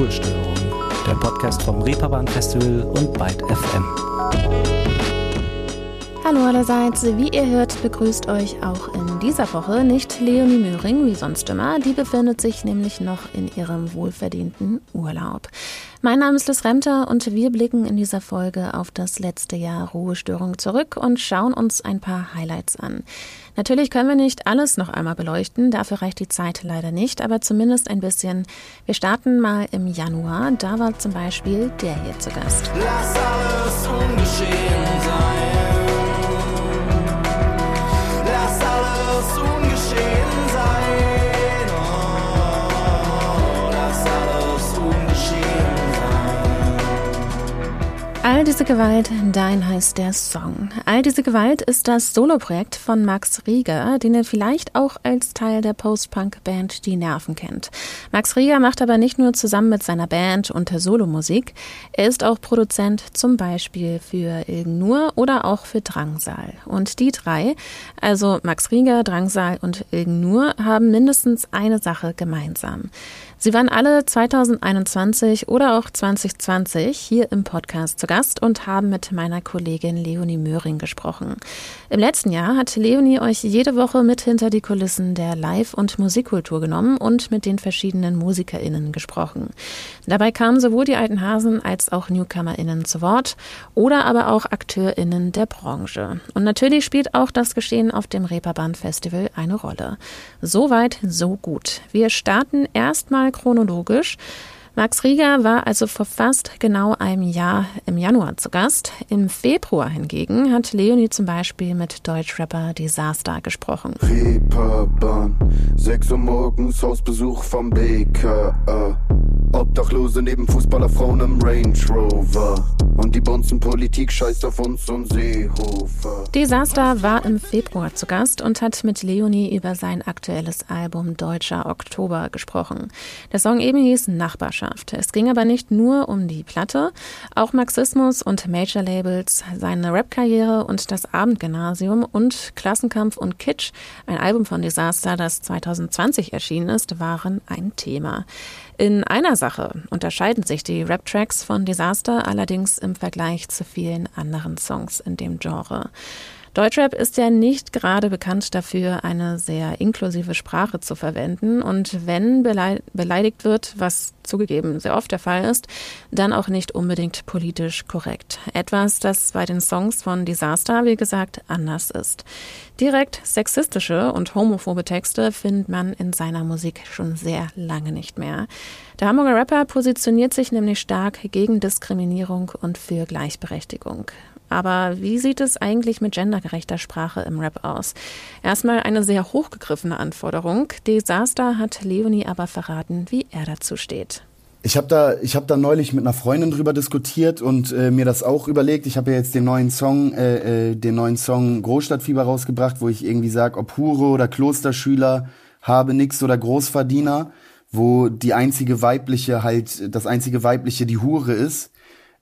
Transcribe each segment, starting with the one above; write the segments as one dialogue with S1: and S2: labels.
S1: Ruhestörung, der Podcast vom Reeperbahn Festival und Byte FM.
S2: Hallo allerseits, wie ihr hört, begrüßt euch auch in dieser Woche nicht Leonie Möhring wie sonst immer. Die befindet sich nämlich noch in ihrem wohlverdienten Urlaub. Mein Name ist Liz Remter und wir blicken in dieser Folge auf das letzte Jahr Ruhestörung zurück und schauen uns ein paar Highlights an. Natürlich können wir nicht alles noch einmal beleuchten, dafür reicht die Zeit leider nicht, aber zumindest ein bisschen. Wir starten mal im Januar, da war zum Beispiel der hier zu Gast. Lass alles ungeschehen sein. All diese Gewalt, dein heißt der Song. All diese Gewalt ist das Soloprojekt von Max Rieger, den ihr vielleicht auch als Teil der Post-Punk-Band Die Nerven kennt. Max Rieger macht aber nicht nur zusammen mit seiner Band unter Solomusik, er ist auch Produzent zum Beispiel für Ilgen Nur oder auch für Drangsal. Und die drei, also Max Rieger, Drangsal und Ilgen Nur, haben mindestens eine Sache gemeinsam. Sie waren alle 2021 oder auch 2020 hier im Podcast zu Gast und haben mit meiner Kollegin Leonie Möhring gesprochen. Im letzten Jahr hat Leonie euch jede Woche mit hinter die Kulissen der Live- und Musikkultur genommen und mit den verschiedenen MusikerInnen gesprochen. Dabei kamen sowohl die alten Hasen als auch NewcomerInnen zu Wort oder aber auch AkteurInnen der Branche. Und natürlich spielt auch das Geschehen auf dem Reeperbahn Festival eine Rolle. Soweit, so gut. Wir starten erstmal chronologisch. Max Rieger war also vor fast genau einem Jahr im Januar zu Gast. Im Februar hingegen hat Leonie zum Beispiel mit Deutschrapper Disaster gesprochen.
S3: Reeperbahn, 6 Uhr morgens Hausbesuch vom BKA. Obdachlose neben Fußballerfrauen im Range Rover. Und die Bonzen Politik scheißt auf uns und Seehofer.
S2: Disaster war im Februar zu Gast und hat mit Leonie über sein aktuelles Album Deutscher Oktober gesprochen. Der Song eben hieß Nachbarschaft. Es ging aber nicht nur um die Platte, auch Marxismus und Major Labels, seine Rap-Karriere und das Abendgymnasium und Klassenkampf und Kitsch, ein Album von Disaster, das 2020 erschienen ist, waren ein Thema. In einer Sache unterscheiden sich die Rap-Tracks von Disaster allerdings im Vergleich zu vielen anderen Songs in dem Genre. Deutschrap ist ja nicht gerade bekannt dafür, eine sehr inklusive Sprache zu verwenden. Und wenn beleidigt wird, was zugegeben sehr oft der Fall ist, dann auch nicht unbedingt politisch korrekt. Etwas, das bei den Songs von Disaster, wie gesagt, anders ist. Direkt sexistische und homophobe Texte findet man in seiner Musik schon sehr lange nicht mehr. Der Hamburger Rapper positioniert sich nämlich stark gegen Diskriminierung und für Gleichberechtigung. Aber wie sieht es eigentlich mit gendergerechter Sprache im Rap aus? Erstmal eine sehr hochgegriffene Anforderung. Desaster hat Leonie aber verraten, wie er dazu steht.
S4: Ich habe da, ich habe da neulich mit einer Freundin drüber diskutiert und äh, mir das auch überlegt. Ich habe ja jetzt den neuen Song, äh, äh, den neuen Song Großstadtfieber rausgebracht, wo ich irgendwie sag, ob Hure oder Klosterschüler, habe nix oder Großverdiener, wo die einzige weibliche halt, das einzige weibliche die Hure ist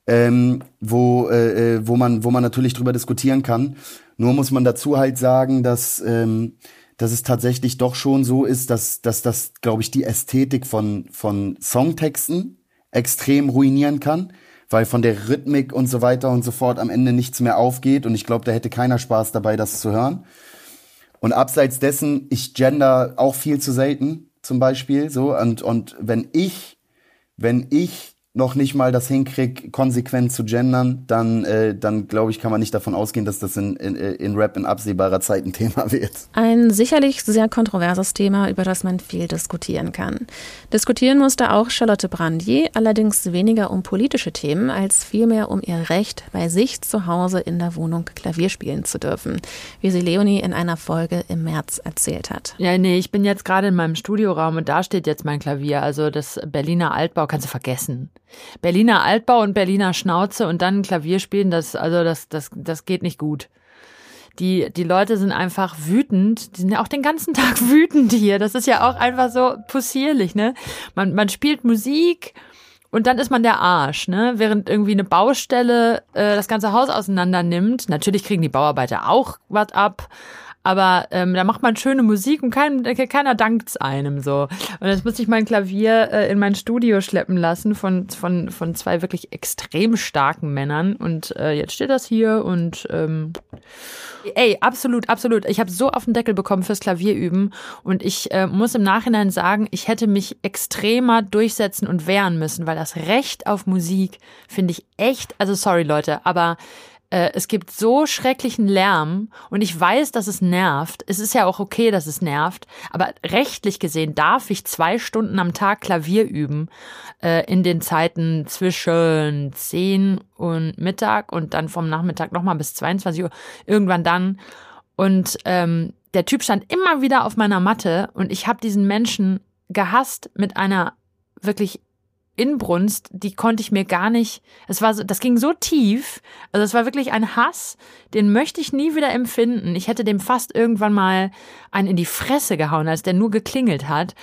S4: ähm, wo, äh, äh, wo, man, wo man natürlich drüber diskutieren kann. Nur muss man dazu halt sagen, dass, ähm, dass es tatsächlich doch schon so ist, dass, dass das, glaube ich, die Ästhetik von, von Songtexten extrem ruinieren kann, weil von der Rhythmik und so weiter und so fort am Ende nichts mehr aufgeht und ich glaube, da hätte keiner Spaß dabei, das zu hören. Und abseits dessen, ich gender auch viel zu selten, zum Beispiel, so, und, und wenn ich, wenn ich noch nicht mal das hinkriege, konsequent zu gendern, dann, äh, dann glaube ich, kann man nicht davon ausgehen, dass das in, in, in Rap in absehbarer Zeit ein Thema wird.
S2: Ein sicherlich sehr kontroverses Thema, über das man viel diskutieren kann. Diskutieren musste auch Charlotte Brandier, allerdings weniger um politische Themen, als vielmehr um ihr Recht, bei sich zu Hause in der Wohnung Klavier spielen zu dürfen, wie sie Leonie in einer Folge im März erzählt hat.
S5: Ja, nee, ich bin jetzt gerade in meinem Studioraum und da steht jetzt mein Klavier. Also das Berliner Altbau kannst du vergessen. Berliner Altbau und Berliner Schnauze und dann Klavier spielen, das, also das, das, das geht nicht gut. Die, die Leute sind einfach wütend. Die sind ja auch den ganzen Tag wütend hier. Das ist ja auch einfach so possierlich, ne? Man, man spielt Musik und dann ist man der Arsch, ne? Während irgendwie eine Baustelle äh, das ganze Haus auseinander nimmt. Natürlich kriegen die Bauarbeiter auch was ab, aber ähm, da macht man schöne Musik und kein, keiner dankt's einem so. Und jetzt musste ich mein Klavier äh, in mein Studio schleppen lassen von, von, von zwei wirklich extrem starken Männern. Und äh, jetzt steht das hier und ähm, ey, absolut, absolut. Ich habe so auf den Deckel bekommen fürs Klavierüben und ich äh, muss im Nachhinein sagen, ich hätte mich extremer durchsetzen und wehren müssen, weil das Recht auf Musik finde ich echt, also sorry Leute, aber äh, es gibt so schrecklichen Lärm und ich weiß, dass es nervt. Es ist ja auch okay, dass es nervt, aber rechtlich gesehen darf ich zwei Stunden am Tag Klavier üben äh, in den Zeiten zwischen 10 und Mittag und dann vom Nachmittag nochmal bis 22 Uhr, irgendwann dann. Und ähm, der Typ stand immer wieder auf meiner Matte und ich habe diesen Menschen gehasst mit einer wirklich Inbrunst, die konnte ich mir gar nicht, es war so, das ging so tief, also es war wirklich ein Hass, den möchte ich nie wieder empfinden. Ich hätte dem fast irgendwann mal einen in die Fresse gehauen, als der nur geklingelt hat.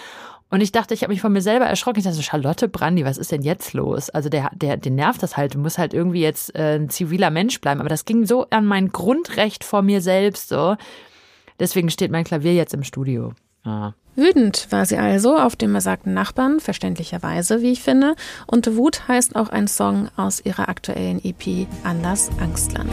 S5: Und ich dachte, ich habe mich von mir selber erschrocken. Ich dachte Charlotte Brandy, was ist denn jetzt los? Also der, der, den nervt das halt. Du musst halt irgendwie jetzt äh, ein ziviler Mensch bleiben. Aber das ging so an mein Grundrecht vor mir selbst so. Deswegen steht mein Klavier jetzt im Studio. Ja.
S2: Wütend war sie also auf den besagten Nachbarn, verständlicherweise, wie ich finde. Und Wut heißt auch ein Song aus ihrer aktuellen EP Anders Angstland.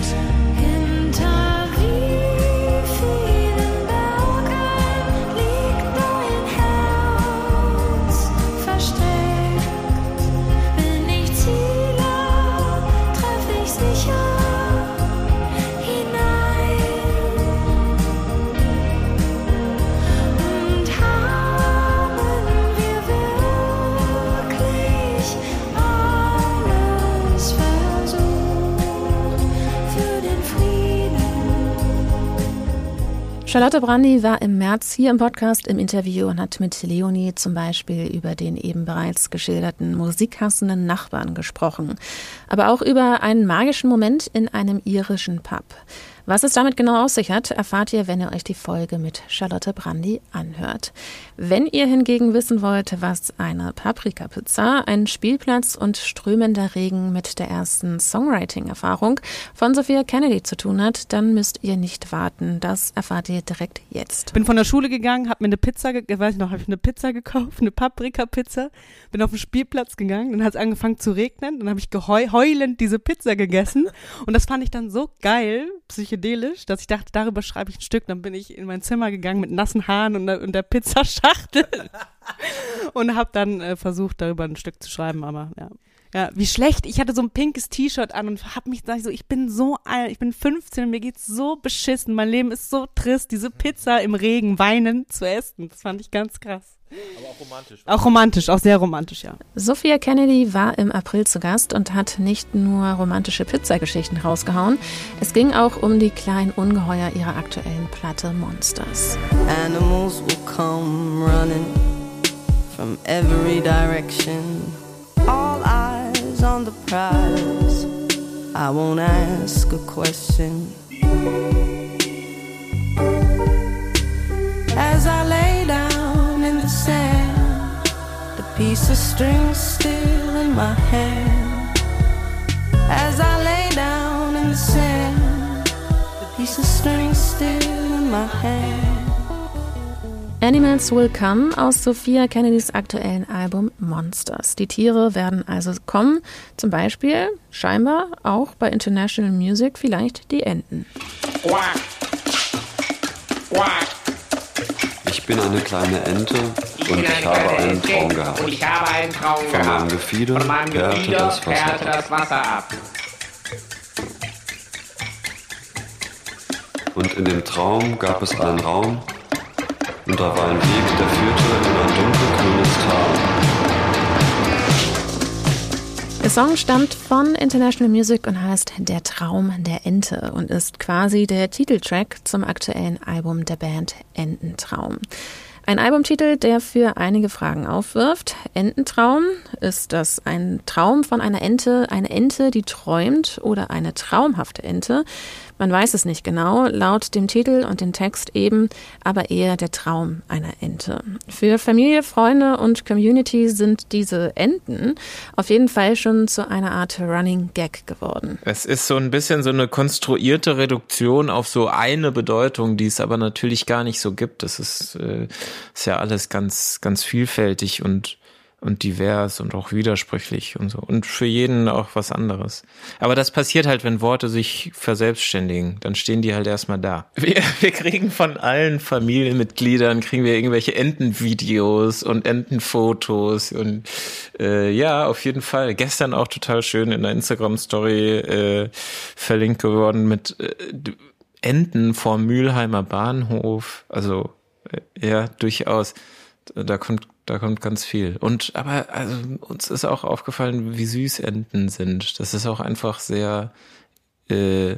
S2: Charlotte Brandy war im März hier im Podcast im Interview und hat mit Leonie zum Beispiel über den eben bereits geschilderten musikhassenden Nachbarn gesprochen, aber auch über einen magischen Moment in einem irischen Pub. Was es damit genau aus sich hat, erfahrt ihr, wenn ihr euch die Folge mit Charlotte Brandy anhört. Wenn ihr hingegen wissen wollt, was eine Paprikapizza, ein Spielplatz und strömender Regen mit der ersten Songwriting-Erfahrung von Sophia Kennedy zu tun hat, dann müsst ihr nicht warten. Das erfahrt ihr direkt jetzt.
S6: Bin von der Schule gegangen, habe mir eine Pizza, weiß ich noch, ich eine Pizza gekauft, eine Paprikapizza, bin auf den Spielplatz gegangen, dann hat es angefangen zu regnen, dann habe ich heulend diese Pizza gegessen und das fand ich dann so geil, psychedelisch, dass ich dachte, darüber schreibe ich ein Stück. Dann bin ich in mein Zimmer gegangen mit nassen Haaren und der, und der Pizzaschachtel und habe dann äh, versucht, darüber ein Stück zu schreiben. Aber ja. Ja, wie schlecht. Ich hatte so ein pinkes T-Shirt an und hab mich sag ich so, ich bin so alt, ich bin 15 und mir geht's so beschissen. Mein Leben ist so trist, diese Pizza im Regen weinen zu essen. Das fand ich ganz krass. Aber auch romantisch. Auch romantisch, auch sehr romantisch, ja.
S2: Sophia Kennedy war im April zu Gast und hat nicht nur romantische Pizzageschichten rausgehauen. Es ging auch um die kleinen Ungeheuer ihrer aktuellen Platte Monsters. Animals will come running from every direction. All eyes on the prize. I won't ask a question. As I lay down piece of string still in my hand. As I lay down in the sand, the piece of string still in my hand. Animals Will Come aus Sophia Kennedys aktuellen Album Monsters. Die Tiere werden also kommen, zum Beispiel scheinbar auch bei International Music vielleicht die Enten.
S7: Ich bin eine kleine Ente und ich habe einen Traum gehabt. Von meinem Gefieder perlte das Wasser ab. Und in dem Traum gab es einen Raum, und da war ein Weg, der führte in ein dunkelgrünes Tal.
S2: Der Song stammt von International Music und heißt Der Traum der Ente und ist quasi der Titeltrack zum aktuellen Album der Band Ententraum. Ein Albumtitel, der für einige Fragen aufwirft. Ententraum, ist das ein Traum von einer Ente, eine Ente, die träumt oder eine traumhafte Ente? Man weiß es nicht genau, laut dem Titel und dem Text eben, aber eher der Traum einer Ente. Für Familie, Freunde und Community sind diese Enten auf jeden Fall schon zu einer Art Running Gag geworden.
S8: Es ist so ein bisschen so eine konstruierte Reduktion auf so eine Bedeutung, die es aber natürlich gar nicht so gibt. Das ist, äh, ist ja alles ganz, ganz vielfältig und und divers und auch widersprüchlich und so. Und für jeden auch was anderes. Aber das passiert halt, wenn Worte sich verselbstständigen. Dann stehen die halt erstmal da. Wir, wir kriegen von allen Familienmitgliedern, kriegen wir irgendwelche Entenvideos und Entenfotos und äh, ja, auf jeden Fall. Gestern auch total schön in der Instagram-Story äh, verlinkt geworden mit äh, Enten vor Mülheimer Bahnhof. Also äh, ja, durchaus. Da kommt da kommt ganz viel. Und aber also uns ist auch aufgefallen, wie süß Enten sind. Das ist auch einfach sehr äh,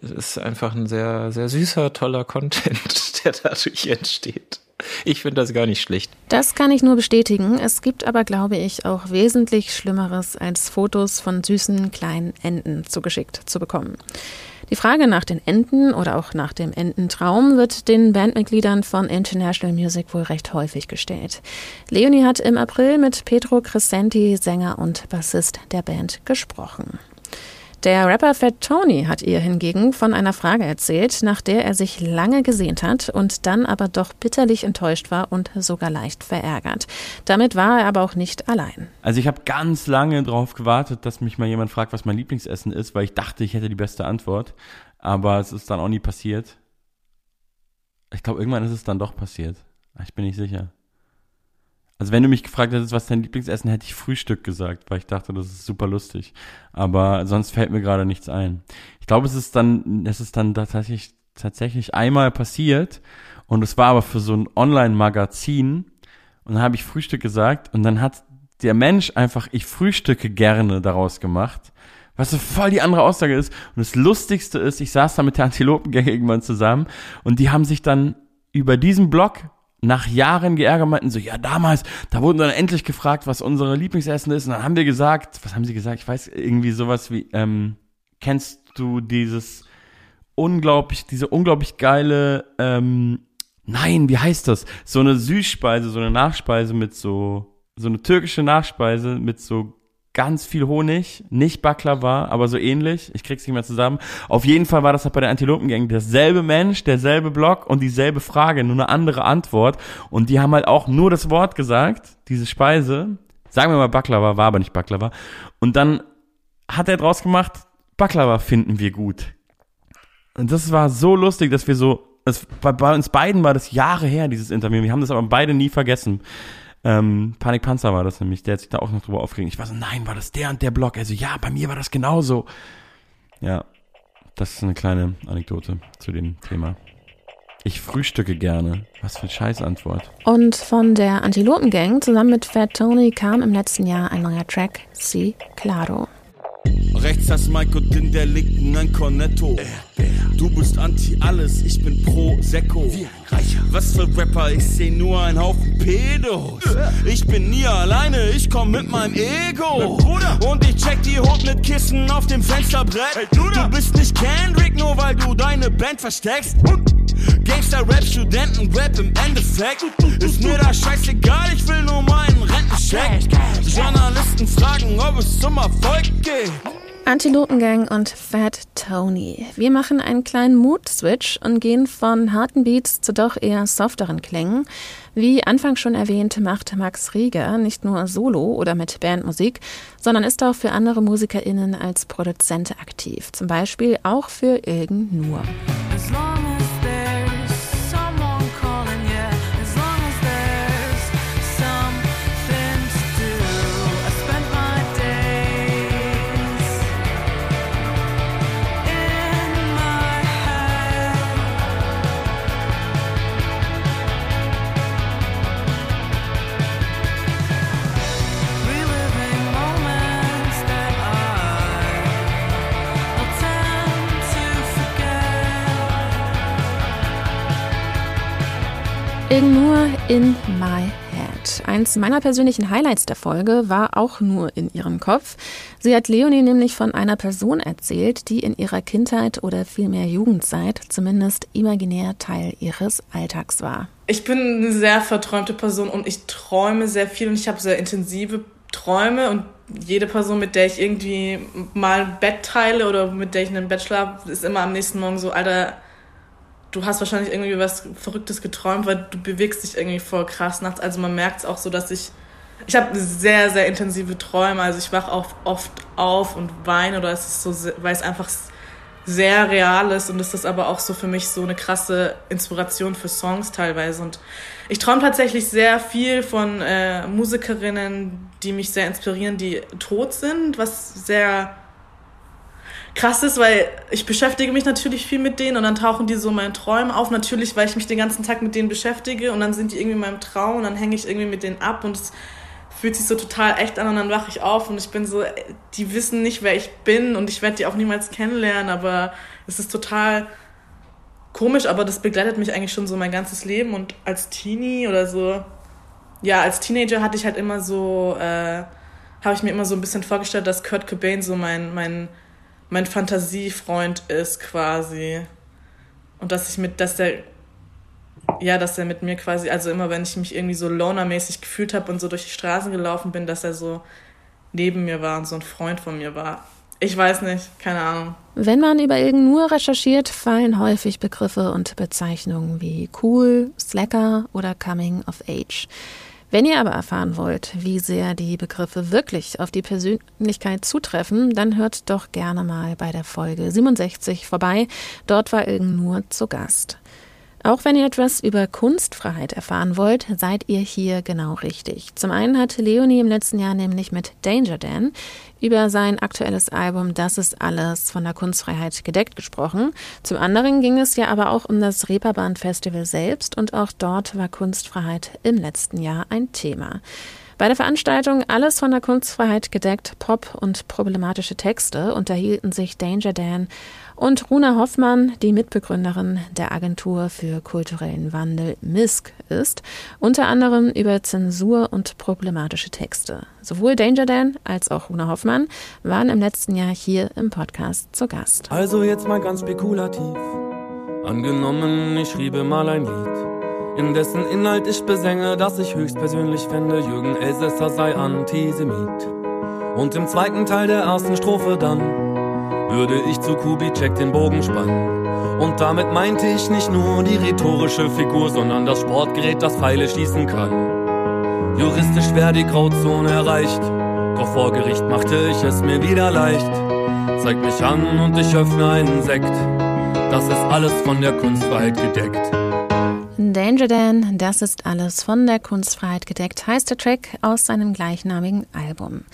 S8: ist einfach ein sehr sehr süßer toller Content, der dadurch entsteht. Ich finde das gar nicht schlecht.
S2: Das kann ich nur bestätigen. Es gibt aber, glaube ich, auch wesentlich Schlimmeres, als Fotos von süßen kleinen Enten zugeschickt zu bekommen. Die Frage nach den Enten oder auch nach dem Ententraum wird den Bandmitgliedern von International Music wohl recht häufig gestellt. Leonie hat im April mit Pedro Crescenti, Sänger und Bassist der Band, gesprochen. Der Rapper Fat Tony hat ihr hingegen von einer Frage erzählt, nach der er sich lange gesehnt hat und dann aber doch bitterlich enttäuscht war und sogar leicht verärgert. Damit war er aber auch nicht allein.
S9: Also ich habe ganz lange darauf gewartet, dass mich mal jemand fragt, was mein Lieblingsessen ist, weil ich dachte, ich hätte die beste Antwort. Aber es ist dann auch nie passiert. Ich glaube, irgendwann ist es dann doch passiert. Ich bin nicht sicher. Also wenn du mich gefragt hättest, was dein Lieblingsessen, hätte ich Frühstück gesagt, weil ich dachte, das ist super lustig. Aber sonst fällt mir gerade nichts ein. Ich glaube, es ist dann, es ist dann tatsächlich, tatsächlich einmal passiert und es war aber für so ein Online-Magazin und dann habe ich Frühstück gesagt und dann hat der Mensch einfach, ich frühstücke gerne daraus gemacht. Was so voll die andere Aussage ist. Und das Lustigste ist, ich saß da mit der Antilopengang irgendwann zusammen und die haben sich dann über diesen Blog nach Jahren geärgert meinten so, ja, damals, da wurden dann endlich gefragt, was unsere Lieblingsessen ist. Und dann haben wir gesagt, was haben sie gesagt? Ich weiß, irgendwie sowas wie, ähm, kennst du dieses unglaublich, diese unglaublich geile, ähm, nein, wie heißt das? So eine Süßspeise, so eine Nachspeise mit so, so eine türkische Nachspeise mit so ganz viel Honig, nicht Baklava, aber so ähnlich. Ich krieg's nicht mehr zusammen. Auf jeden Fall war das halt bei der Antilopengang derselbe Mensch, derselbe Block und dieselbe Frage, nur eine andere Antwort. Und die haben halt auch nur das Wort gesagt, diese Speise. Sagen wir mal Baklava, war aber nicht Baklava. Und dann hat er draus gemacht, Baklava finden wir gut. Und das war so lustig, dass wir so, es, bei, bei uns beiden war das Jahre her, dieses Interview. Wir haben das aber beide nie vergessen. Ähm, Panikpanzer war das nämlich, der hat sich da auch noch drüber aufgeregt. Ich war so, nein, war das der und der Block? Also ja, bei mir war das genauso. Ja, das ist eine kleine Anekdote zu dem Thema. Ich frühstücke gerne. Was für eine Scheißantwort.
S2: Und von der Antilopengang zusammen mit Fat Tony kam im letzten Jahr ein neuer Track, Si Claro.
S10: Rechts das Mike und in der linken ein Cornetto. Du bist anti alles, ich bin pro Sekko. Was für Rapper, ich seh nur ein Haufen Pedos. Ich bin nie alleine, ich komm mit meinem Ego. Und ich check die Hut mit Kissen auf dem Fensterbrett. Du bist nicht Kendrick, nur weil du deine Band versteckst. Gangster-Rap, Studenten-Rap im Endeffekt. Ist mir da scheißegal, ich will nur meinen Rentencheck. Journalisten fragen, ob es zum Erfolg geht.
S2: Antilopengang und Fat Tony. Wir machen einen kleinen Mood-Switch und gehen von harten Beats zu doch eher softeren Klängen. Wie anfangs schon erwähnt, macht Max Rieger nicht nur Solo oder mit Bandmusik, sondern ist auch für andere MusikerInnen als Produzent aktiv. Zum Beispiel auch für Ilgen Nur. Nur in My Head. eins meiner persönlichen Highlights der Folge war auch nur in ihrem Kopf. Sie hat Leonie nämlich von einer Person erzählt, die in ihrer Kindheit oder vielmehr Jugendzeit zumindest imaginär Teil ihres Alltags war.
S11: Ich bin eine sehr verträumte Person und ich träume sehr viel und ich habe sehr intensive Träume und jede Person, mit der ich irgendwie mal ein Bett teile oder mit der ich in einem Bett schlafe, ist immer am nächsten Morgen so, Alter, du hast wahrscheinlich irgendwie was Verrücktes geträumt, weil du bewegst dich irgendwie voll krass nachts. Also man merkt es auch so, dass ich, ich habe sehr, sehr intensive Träume. Also ich wach oft, oft auf und weine oder es ist so, weil es einfach sehr real ist und ist aber auch so für mich so eine krasse Inspiration für Songs teilweise. Und ich träume tatsächlich sehr viel von äh, Musikerinnen, die mich sehr inspirieren, die tot sind, was sehr krass ist, weil ich beschäftige mich natürlich viel mit denen und dann tauchen die so in meinen Träumen auf. Natürlich, weil ich mich den ganzen Tag mit denen beschäftige und dann sind die irgendwie in meinem Traum und dann hänge ich irgendwie mit denen ab und es fühlt sich so total echt an und dann wache ich auf und ich bin so, die wissen nicht, wer ich bin und ich werde die auch niemals kennenlernen, aber es ist total komisch, aber das begleitet mich eigentlich schon so mein ganzes Leben und als Teenie oder so, ja, als Teenager hatte ich halt immer so, äh, habe ich mir immer so ein bisschen vorgestellt, dass Kurt Cobain so mein, mein mein Fantasiefreund ist quasi. Und dass ich mit, dass der, ja, dass er mit mir quasi, also immer wenn ich mich irgendwie so lonermäßig gefühlt habe und so durch die Straßen gelaufen bin, dass er so neben mir war und so ein Freund von mir war. Ich weiß nicht, keine Ahnung.
S2: Wenn man über Ilgen nur recherchiert, fallen häufig Begriffe und Bezeichnungen wie cool, slacker oder coming of age. Wenn ihr aber erfahren wollt, wie sehr die Begriffe wirklich auf die Persönlichkeit zutreffen, dann hört doch gerne mal bei der Folge 67 vorbei. Dort war Ilgen nur zu Gast. Auch wenn ihr etwas über Kunstfreiheit erfahren wollt, seid ihr hier genau richtig. Zum einen hat Leonie im letzten Jahr nämlich mit Danger Dan über sein aktuelles Album Das ist alles von der Kunstfreiheit gedeckt gesprochen. Zum anderen ging es ja aber auch um das Reeperbahn Festival selbst und auch dort war Kunstfreiheit im letzten Jahr ein Thema. Bei der Veranstaltung Alles von der Kunstfreiheit gedeckt, Pop und problematische Texte unterhielten sich Danger Dan und Runa Hoffmann, die Mitbegründerin der Agentur für kulturellen Wandel MISK ist, unter anderem über Zensur und problematische Texte. Sowohl Danger Dan als auch Runa Hoffmann waren im letzten Jahr hier im Podcast zu Gast.
S12: Also jetzt mal ganz spekulativ. Angenommen, ich schriebe mal ein Lied in dessen Inhalt ich besänge, dass ich höchstpersönlich fände, Jürgen Elsässer sei Antisemit. Und im zweiten Teil der ersten Strophe dann würde ich zu Kubitschek den Bogen spannen. Und damit meinte ich nicht nur die rhetorische Figur, sondern das Sportgerät, das Pfeile schießen kann. Juristisch wäre die Grauzone erreicht, doch vor Gericht machte ich es mir wieder leicht. Zeig mich an und ich öffne einen Sekt, das ist alles von der Kunstfreiheit gedeckt.
S2: Danger Dan, das ist alles von der Kunstfreiheit gedeckt, heißt der Track aus seinem gleichnamigen Album.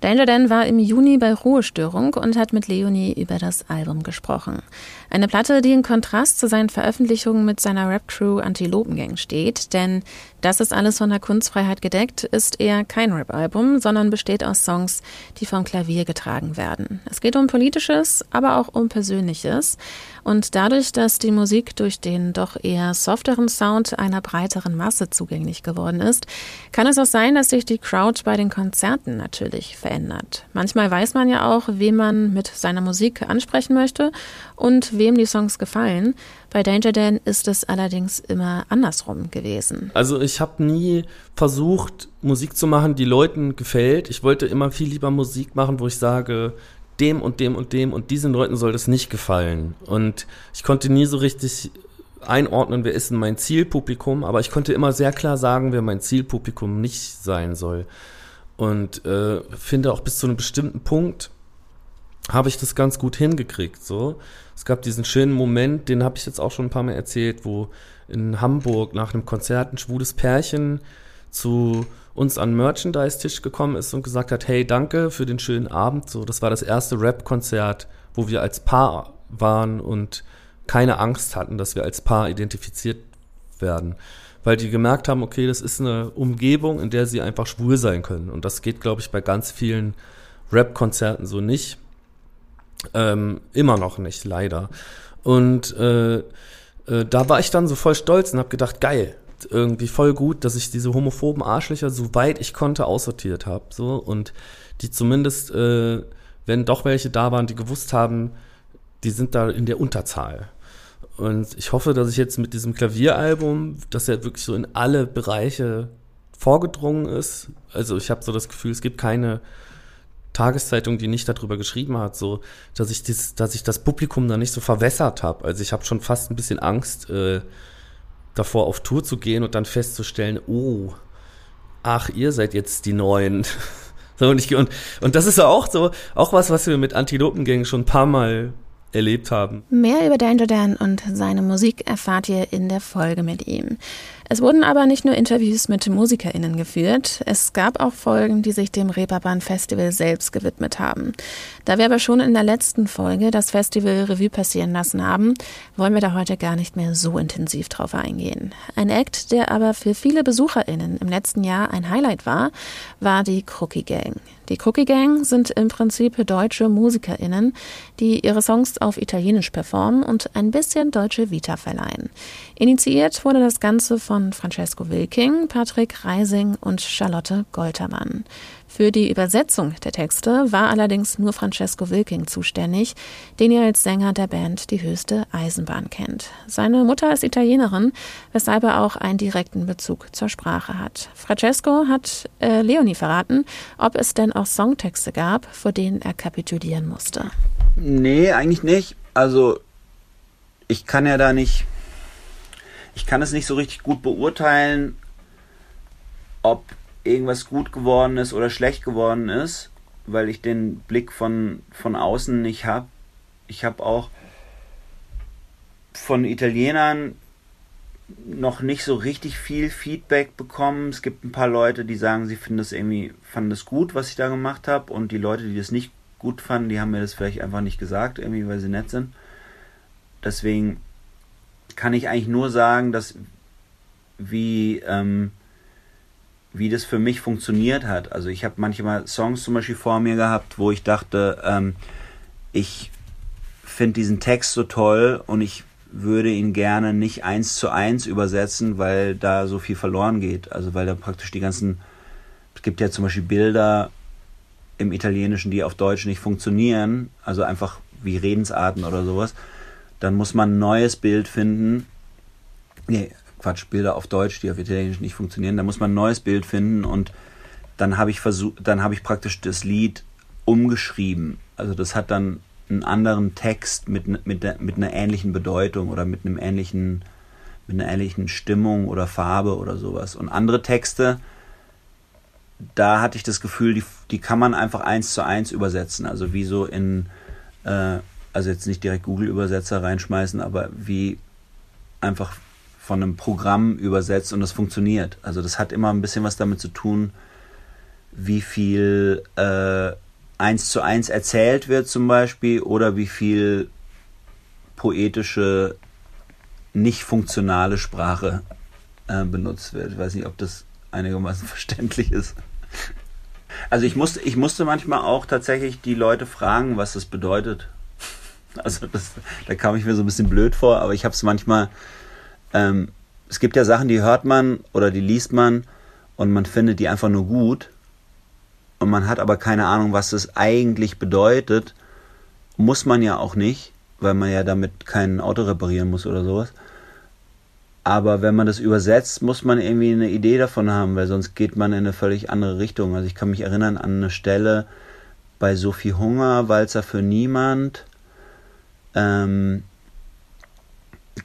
S2: Danger Dan war im Juni bei Ruhestörung und hat mit Leonie über das Album gesprochen. Eine Platte, die in Kontrast zu seinen Veröffentlichungen mit seiner Rap-Crew Antilopengang steht, denn das ist alles von der Kunstfreiheit gedeckt, ist eher kein Rap-Album, sondern besteht aus Songs, die vom Klavier getragen werden. Es geht um Politisches, aber auch um Persönliches. Und dadurch, dass die Musik durch den doch eher softeren Sound einer breiteren Masse zugänglich geworden ist, kann es auch sein, dass sich die Crowd bei den Konzerten natürlich. Manchmal weiß man ja auch, wen man mit seiner Musik ansprechen möchte und wem die Songs gefallen. Bei Danger Dan ist es allerdings immer andersrum gewesen.
S13: Also ich habe nie versucht, Musik zu machen, die Leuten gefällt. Ich wollte immer viel lieber Musik machen, wo ich sage, dem und dem und dem und diesen Leuten soll das nicht gefallen. Und ich konnte nie so richtig einordnen, wer ist denn mein Zielpublikum, aber ich konnte immer sehr klar sagen, wer mein Zielpublikum nicht sein soll. Und äh, finde auch bis zu einem bestimmten Punkt habe ich das ganz gut hingekriegt. So, es gab diesen schönen Moment, den habe ich jetzt auch schon ein paar Mal erzählt, wo in Hamburg nach einem Konzert ein schwules Pärchen zu uns an Merchandise-Tisch gekommen ist und gesagt hat, hey, danke für den schönen Abend. So, das war das erste Rap-Konzert, wo wir als Paar waren und keine Angst hatten, dass wir als Paar identifiziert werden weil die gemerkt haben, okay, das ist eine Umgebung, in der sie einfach schwul sein können. Und das geht, glaube ich, bei ganz vielen Rap-Konzerten so nicht. Ähm, immer noch nicht, leider. Und äh, äh, da war ich dann so voll stolz und habe gedacht, geil, irgendwie voll gut, dass ich diese homophoben Arschlöcher, soweit ich konnte, aussortiert habe. So, und die zumindest, äh, wenn doch welche da waren, die gewusst haben, die sind da in der Unterzahl. Und ich hoffe, dass ich jetzt mit diesem Klavieralbum, dass er wirklich so in alle Bereiche vorgedrungen ist. Also ich habe so das Gefühl, es gibt keine Tageszeitung, die nicht darüber geschrieben hat, so dass ich das, dass ich das Publikum da nicht so verwässert habe. Also ich habe schon fast ein bisschen Angst äh, davor, auf Tour zu gehen und dann festzustellen, oh, ach, ihr seid jetzt die Neuen. so, und, ich, und, und das ist auch so, auch was, was wir mit Antilopengängen schon ein paar Mal erlebt haben.
S2: Mehr über Dan und seine Musik erfahrt ihr in der Folge mit ihm. Es wurden aber nicht nur Interviews mit MusikerInnen geführt, es gab auch Folgen, die sich dem Reeperbahn Festival selbst gewidmet haben. Da wir aber schon in der letzten Folge das Festival Revue passieren lassen haben, wollen wir da heute gar nicht mehr so intensiv drauf eingehen. Ein Act, der aber für viele BesucherInnen im letzten Jahr ein Highlight war, war die Crookie Gang. Die Cookie Gang sind im Prinzip deutsche MusikerInnen, die ihre Songs auf Italienisch performen und ein bisschen deutsche Vita verleihen. Initiiert wurde das Ganze von Francesco Wilking, Patrick Reising und Charlotte Goltermann. Für die Übersetzung der Texte war allerdings nur Francesco Wilking zuständig, den ihr als Sänger der Band Die höchste Eisenbahn kennt. Seine Mutter ist Italienerin, weshalb er auch einen direkten Bezug zur Sprache hat. Francesco hat äh, Leonie verraten, ob es denn auch Songtexte gab, vor denen er kapitulieren musste.
S14: Nee, eigentlich nicht. Also ich kann ja da nicht, ich kann es nicht so richtig gut beurteilen, ob irgendwas gut geworden ist oder schlecht geworden ist, weil ich den Blick von, von außen nicht habe. Ich habe auch von Italienern noch nicht so richtig viel Feedback bekommen. Es gibt ein paar Leute, die sagen, sie finden das irgendwie, fanden das gut, was ich da gemacht habe. Und die Leute, die das nicht gut fanden, die haben mir das vielleicht einfach nicht gesagt, irgendwie, weil sie nett sind. Deswegen kann ich eigentlich nur sagen, dass wie ähm, wie das für mich funktioniert hat. Also ich habe manchmal Songs zum Beispiel vor mir gehabt, wo ich dachte, ähm, ich finde diesen Text so toll und ich würde ihn gerne nicht eins zu eins übersetzen, weil da so viel verloren geht. Also weil da praktisch die ganzen, es gibt ja zum Beispiel Bilder im Italienischen, die auf Deutsch nicht funktionieren, also einfach wie Redensarten oder sowas. Dann muss man ein neues Bild finden. Nee, Quatsch, Bilder auf Deutsch, die auf Italienisch nicht funktionieren. Da muss man ein neues Bild finden und dann habe ich versucht, dann habe ich praktisch das Lied umgeschrieben. Also das hat dann einen anderen Text mit, mit, mit einer ähnlichen Bedeutung oder mit einem ähnlichen, mit einer ähnlichen Stimmung oder Farbe oder sowas. Und andere Texte, da hatte ich das Gefühl, die, die kann man einfach eins zu eins übersetzen. Also wie so in, äh, also jetzt nicht direkt Google-Übersetzer reinschmeißen, aber wie einfach von einem Programm übersetzt und das funktioniert. Also das hat immer ein bisschen was damit zu tun, wie viel äh, eins zu eins erzählt wird zum Beispiel oder wie viel poetische, nicht funktionale Sprache äh, benutzt wird. Ich weiß nicht, ob das einigermaßen verständlich ist. Also ich musste, ich musste manchmal auch tatsächlich die Leute fragen, was das bedeutet. Also das, da kam ich mir so ein bisschen blöd vor, aber ich habe es manchmal ähm, es gibt ja Sachen, die hört man oder die liest man und man findet die einfach nur gut und man hat aber keine Ahnung, was das eigentlich bedeutet. Muss man ja auch nicht, weil man ja damit kein Auto reparieren muss oder sowas. Aber wenn man das übersetzt, muss man irgendwie eine Idee davon haben, weil sonst geht man in eine völlig andere Richtung. Also ich kann mich erinnern an eine Stelle bei Sophie Hunger, Walzer für niemand. Ähm,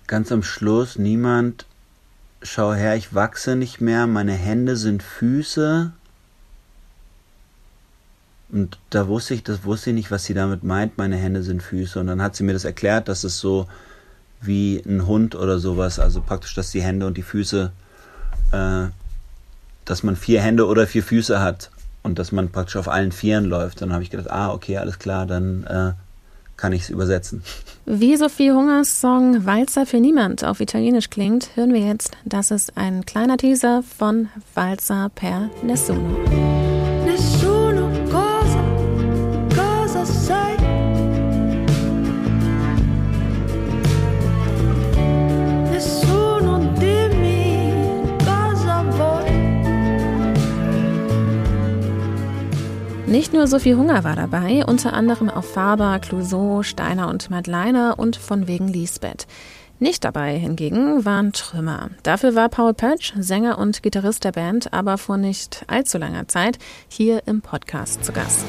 S14: ganz am Schluss, niemand, schau her, ich wachse nicht mehr, meine Hände sind Füße. Und da wusste ich, das wusste ich nicht, was sie damit meint, meine Hände sind Füße. Und dann hat sie mir das erklärt, dass es so wie ein Hund oder sowas, also praktisch, dass die Hände und die Füße, äh, dass man vier Hände oder vier Füße hat und dass man praktisch auf allen Vieren läuft. Dann habe ich gedacht, ah, okay, alles klar, dann äh, kann ich es übersetzen.
S2: Wie Sophie Hungers Song Walzer für niemand auf Italienisch klingt, hören wir jetzt. Das ist ein kleiner Teaser von Walzer per Nessuno.
S15: Nessuno
S2: Nicht nur Sophie Hunger war dabei, unter anderem auch Faber, Clouseau, Steiner und Madleiner und von wegen Lisbeth. Nicht dabei hingegen waren Trümmer. Dafür war Paul Pötsch, Sänger und Gitarrist der Band, aber vor nicht allzu langer Zeit hier im Podcast zu Gast.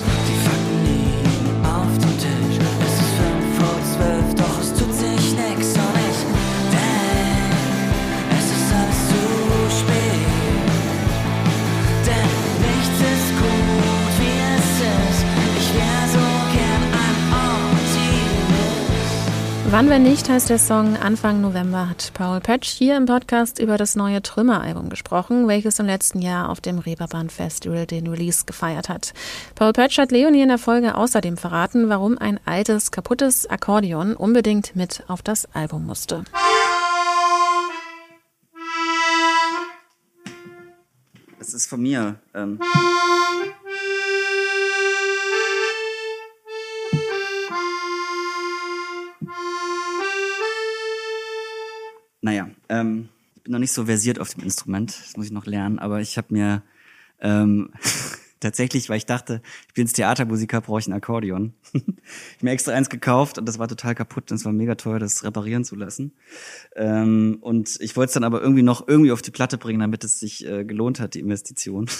S2: Wann, wenn nicht, heißt der Song. Anfang November hat Paul Pötsch hier im Podcast über das neue Trümmer-Album gesprochen, welches im letzten Jahr auf dem Reeperbahn Festival den Release gefeiert hat. Paul Pötsch hat Leonie in der Folge außerdem verraten, warum ein altes, kaputtes Akkordeon unbedingt mit auf das Album musste.
S16: Das ist von mir. Ähm. Naja, ähm, ich bin noch nicht so versiert auf dem Instrument, das muss ich noch lernen, aber ich habe mir ähm, tatsächlich, weil ich dachte, ich bin jetzt Theatermusiker, brauche ich ein Akkordeon. ich mir extra eins gekauft und das war total kaputt und es war mega teuer, das reparieren zu lassen. Ähm, und ich wollte es dann aber irgendwie noch irgendwie auf die Platte bringen, damit es sich äh, gelohnt hat, die Investition.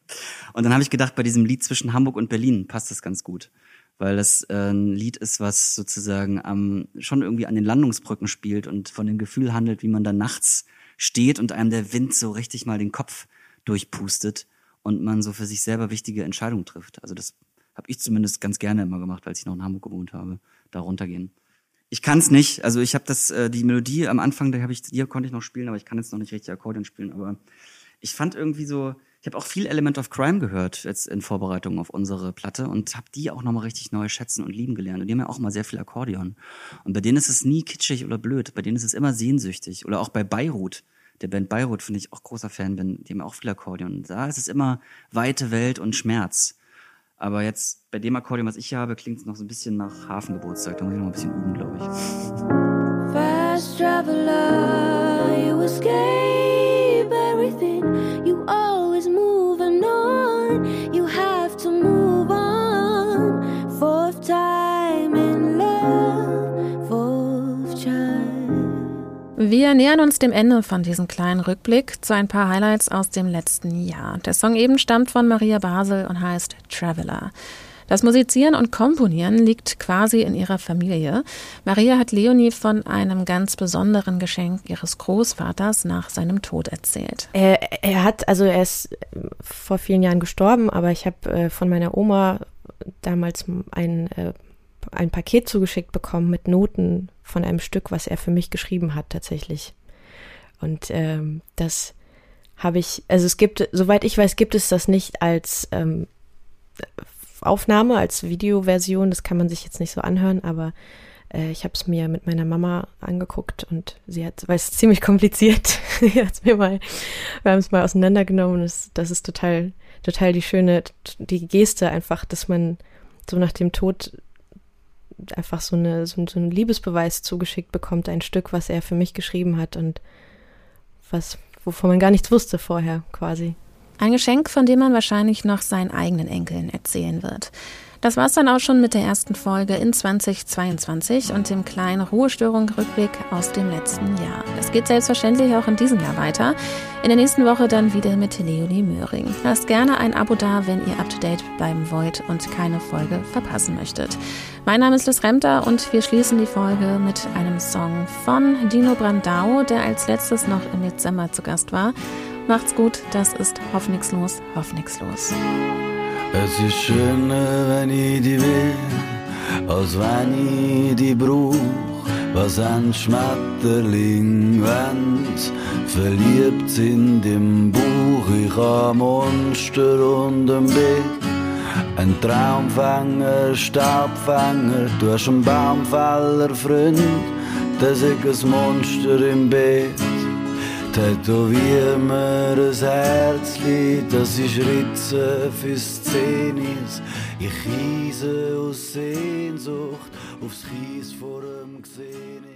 S16: und dann habe ich gedacht, bei diesem Lied zwischen Hamburg und Berlin passt das ganz gut. Weil das äh, ein Lied ist, was sozusagen am, schon irgendwie an den Landungsbrücken spielt und von dem Gefühl handelt, wie man da nachts steht und einem der Wind so richtig mal den Kopf durchpustet und man so für sich selber wichtige Entscheidungen trifft. Also das habe ich zumindest ganz gerne immer gemacht, als ich noch in Hamburg gewohnt habe, da runtergehen. Ich kann es nicht, also ich habe das äh, die Melodie am Anfang, da habe ich hier konnte ich noch spielen, aber ich kann jetzt noch nicht richtig Akkordeon spielen, aber ich fand irgendwie so, ich habe auch viel Element of Crime gehört jetzt in Vorbereitung auf unsere Platte und habe die auch nochmal richtig neu schätzen und lieben gelernt. Und die haben ja auch mal sehr viel Akkordeon. Und bei denen ist es nie kitschig oder blöd, bei denen ist es immer sehnsüchtig. Oder auch bei Beirut, der Band Beirut, finde ich auch großer Fan bin, die haben auch viel Akkordeon. Da ist es immer weite Welt und Schmerz. Aber jetzt bei dem Akkordeon, was ich hier habe, klingt es noch so ein bisschen nach Hafengeburtstag. Da muss ich noch ein bisschen üben, glaube ich.
S15: Fast traveler, you escape everything. You always
S2: Wir nähern uns dem Ende von diesem kleinen Rückblick zu ein paar Highlights aus dem letzten Jahr. Der Song eben stammt von Maria Basel und heißt Traveler. Das Musizieren und Komponieren liegt quasi in ihrer Familie. Maria hat Leonie von einem ganz besonderen Geschenk ihres Großvaters nach seinem Tod erzählt.
S17: Er, er hat, also er ist äh, vor vielen Jahren gestorben, aber ich habe äh, von meiner Oma damals ein, äh, ein Paket zugeschickt bekommen mit Noten von einem Stück, was er für mich geschrieben hat tatsächlich. Und ähm, das habe ich, also es gibt, soweit ich weiß, gibt es das nicht als ähm, Aufnahme, als Videoversion. Das kann man sich jetzt nicht so anhören, aber äh, ich habe es mir mit meiner Mama angeguckt und sie hat, weil es ziemlich kompliziert, sie hat mir mal, wir haben es mal auseinandergenommen. Das, das ist total, total die schöne, die Geste einfach, dass man so nach dem Tod einfach so, eine, so, so einen Liebesbeweis zugeschickt bekommt, ein Stück, was er für mich geschrieben hat und was, wovon man gar nichts wusste vorher quasi.
S2: Ein Geschenk, von dem man wahrscheinlich noch seinen eigenen Enkeln erzählen wird. Das war's dann auch schon mit der ersten Folge in 2022 und dem kleinen Ruhestörung-Rückblick aus dem letzten Jahr. Es geht selbstverständlich auch in diesem Jahr weiter. In der nächsten Woche dann wieder mit Leonie Möhring. Lasst gerne ein Abo da, wenn ihr up to date bleiben wollt und keine Folge verpassen möchtet. Mein Name ist Liz Remter und wir schließen die Folge mit einem Song von Dino Brandau, der als letztes noch im Dezember zu Gast war. Macht's gut, das ist hoffnungslos, hoffnungslos.
S18: Es ist schöner, wenn ich die will, als wenn ich die brauch. Was ein Schmetterling, wenn's verliebt sind im Buch. Ich hab Monster und ein Bett, ein Traumfänger, Staubfänger. Du hast einen Baumfäller, Freund, das ist ein Monster im Bett. Tätowier mir ein Herzli, das ist Ritze für Szenis. Ich kiese aus Sehnsucht aufs Kies vor dem Ko-